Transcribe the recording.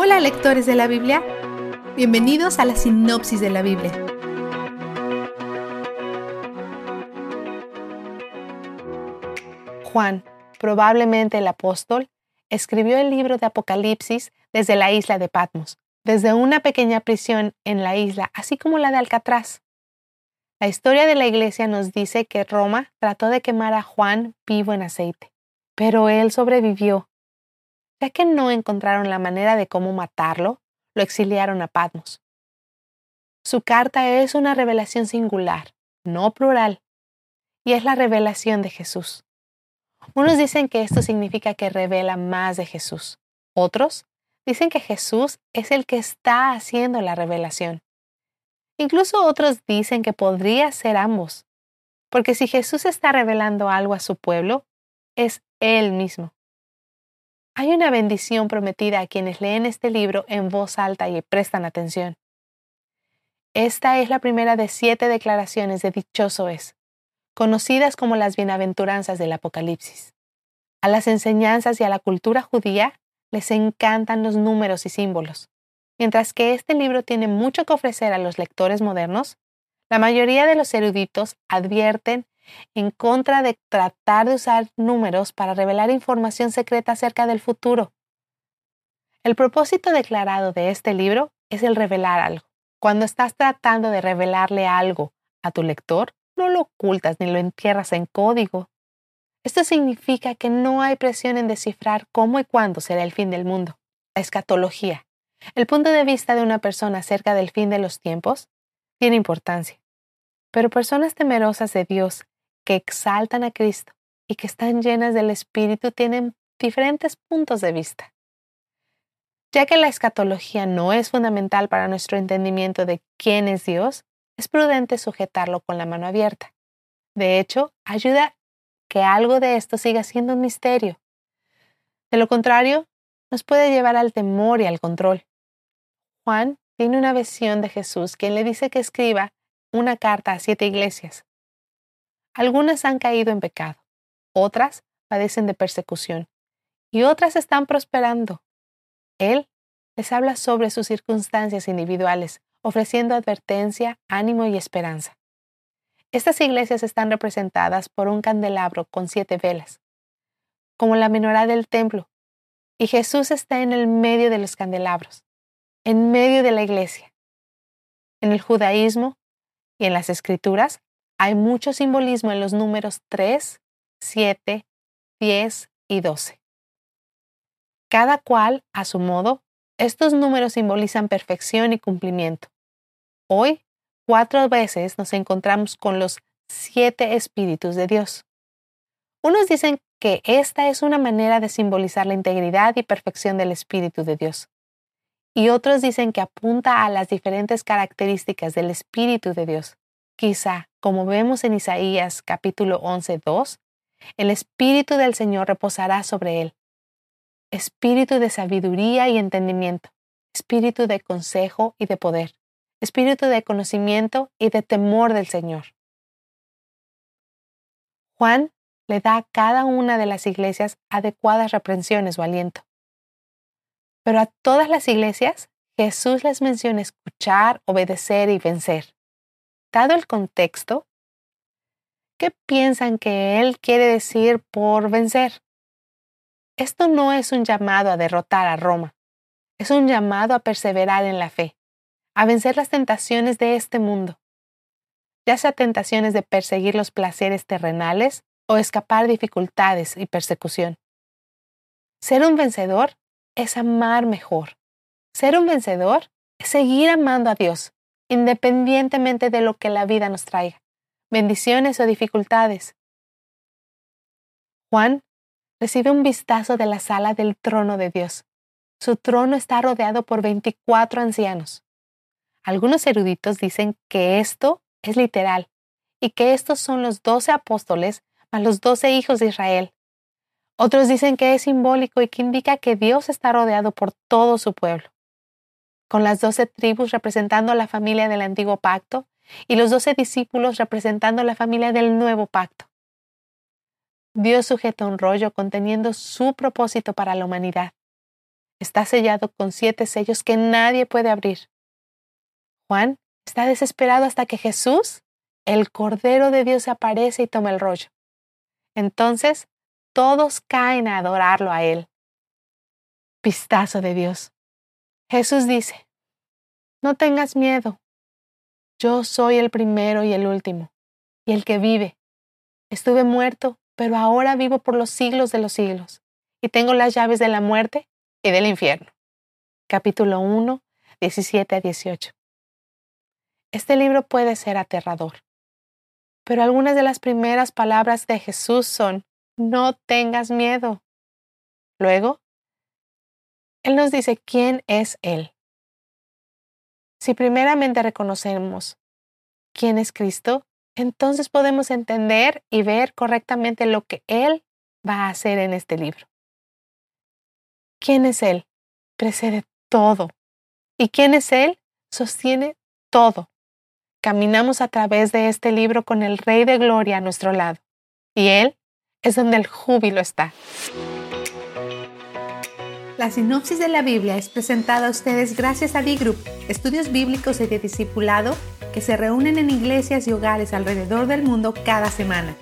Hola lectores de la Biblia, bienvenidos a la sinopsis de la Biblia. Juan, probablemente el apóstol, escribió el libro de Apocalipsis desde la isla de Patmos, desde una pequeña prisión en la isla, así como la de Alcatraz. La historia de la iglesia nos dice que Roma trató de quemar a Juan vivo en aceite, pero él sobrevivió ya que no encontraron la manera de cómo matarlo, lo exiliaron a Patmos. Su carta es una revelación singular, no plural, y es la revelación de Jesús. Unos dicen que esto significa que revela más de Jesús. Otros dicen que Jesús es el que está haciendo la revelación. Incluso otros dicen que podría ser ambos, porque si Jesús está revelando algo a su pueblo, es Él mismo. Hay una bendición prometida a quienes leen este libro en voz alta y prestan atención. Esta es la primera de siete declaraciones de dichoso es, conocidas como las bienaventuranzas del Apocalipsis. A las enseñanzas y a la cultura judía les encantan los números y símbolos. Mientras que este libro tiene mucho que ofrecer a los lectores modernos, la mayoría de los eruditos advierten en contra de tratar de usar números para revelar información secreta acerca del futuro. El propósito declarado de este libro es el revelar algo. Cuando estás tratando de revelarle algo a tu lector, no lo ocultas ni lo entierras en código. Esto significa que no hay presión en descifrar cómo y cuándo será el fin del mundo. La escatología, el punto de vista de una persona acerca del fin de los tiempos, tiene importancia. Pero personas temerosas de Dios que exaltan a Cristo y que están llenas del Espíritu tienen diferentes puntos de vista. Ya que la escatología no es fundamental para nuestro entendimiento de quién es Dios, es prudente sujetarlo con la mano abierta. De hecho, ayuda que algo de esto siga siendo un misterio. De lo contrario, nos puede llevar al temor y al control. Juan tiene una visión de Jesús quien le dice que escriba una carta a siete iglesias, algunas han caído en pecado, otras padecen de persecución y otras están prosperando. Él les habla sobre sus circunstancias individuales, ofreciendo advertencia, ánimo y esperanza. Estas iglesias están representadas por un candelabro con siete velas, como la menorá del templo, y Jesús está en el medio de los candelabros, en medio de la iglesia. En el judaísmo y en las escrituras hay mucho simbolismo en los números 3, 7, 10 y 12. Cada cual, a su modo, estos números simbolizan perfección y cumplimiento. Hoy, cuatro veces nos encontramos con los siete espíritus de Dios. Unos dicen que esta es una manera de simbolizar la integridad y perfección del Espíritu de Dios. Y otros dicen que apunta a las diferentes características del Espíritu de Dios. Quizá, como vemos en Isaías capítulo 11, 2, el Espíritu del Señor reposará sobre él. Espíritu de sabiduría y entendimiento, espíritu de consejo y de poder, espíritu de conocimiento y de temor del Señor. Juan le da a cada una de las iglesias adecuadas reprensiones o aliento. Pero a todas las iglesias, Jesús les menciona escuchar, obedecer y vencer. Dado el contexto, ¿qué piensan que él quiere decir por vencer? Esto no es un llamado a derrotar a Roma, es un llamado a perseverar en la fe, a vencer las tentaciones de este mundo, ya sea tentaciones de perseguir los placeres terrenales o escapar dificultades y persecución. Ser un vencedor es amar mejor. Ser un vencedor es seguir amando a Dios, independientemente de lo que la vida nos traiga, bendiciones o dificultades. Juan recibe un vistazo de la sala del trono de Dios. Su trono está rodeado por 24 ancianos. Algunos eruditos dicen que esto es literal y que estos son los doce apóstoles más los doce hijos de Israel. Otros dicen que es simbólico y que indica que Dios está rodeado por todo su pueblo con las doce tribus representando la familia del antiguo pacto y los doce discípulos representando la familia del nuevo pacto. Dios sujeta un rollo conteniendo su propósito para la humanidad. está sellado con siete sellos que nadie puede abrir. Juan está desesperado hasta que Jesús, el Cordero de Dios, aparece y toma el rollo. Entonces, todos caen a adorarlo a Él. Pistazo de Dios. Jesús dice, no tengas miedo. Yo soy el primero y el último, y el que vive. Estuve muerto, pero ahora vivo por los siglos de los siglos, y tengo las llaves de la muerte y del infierno. Capítulo 1, 17 a 18. Este libro puede ser aterrador, pero algunas de las primeras palabras de Jesús son, no tengas miedo. Luego, Él nos dice quién es Él. Si primeramente reconocemos quién es Cristo, entonces podemos entender y ver correctamente lo que Él va a hacer en este libro. ¿Quién es Él? Precede todo. ¿Y quién es Él? Sostiene todo. Caminamos a través de este libro con el Rey de Gloria a nuestro lado. Y Él es donde el júbilo está. La sinopsis de la Biblia es presentada a ustedes gracias a D-Group, estudios bíblicos y de discipulado que se reúnen en iglesias y hogares alrededor del mundo cada semana.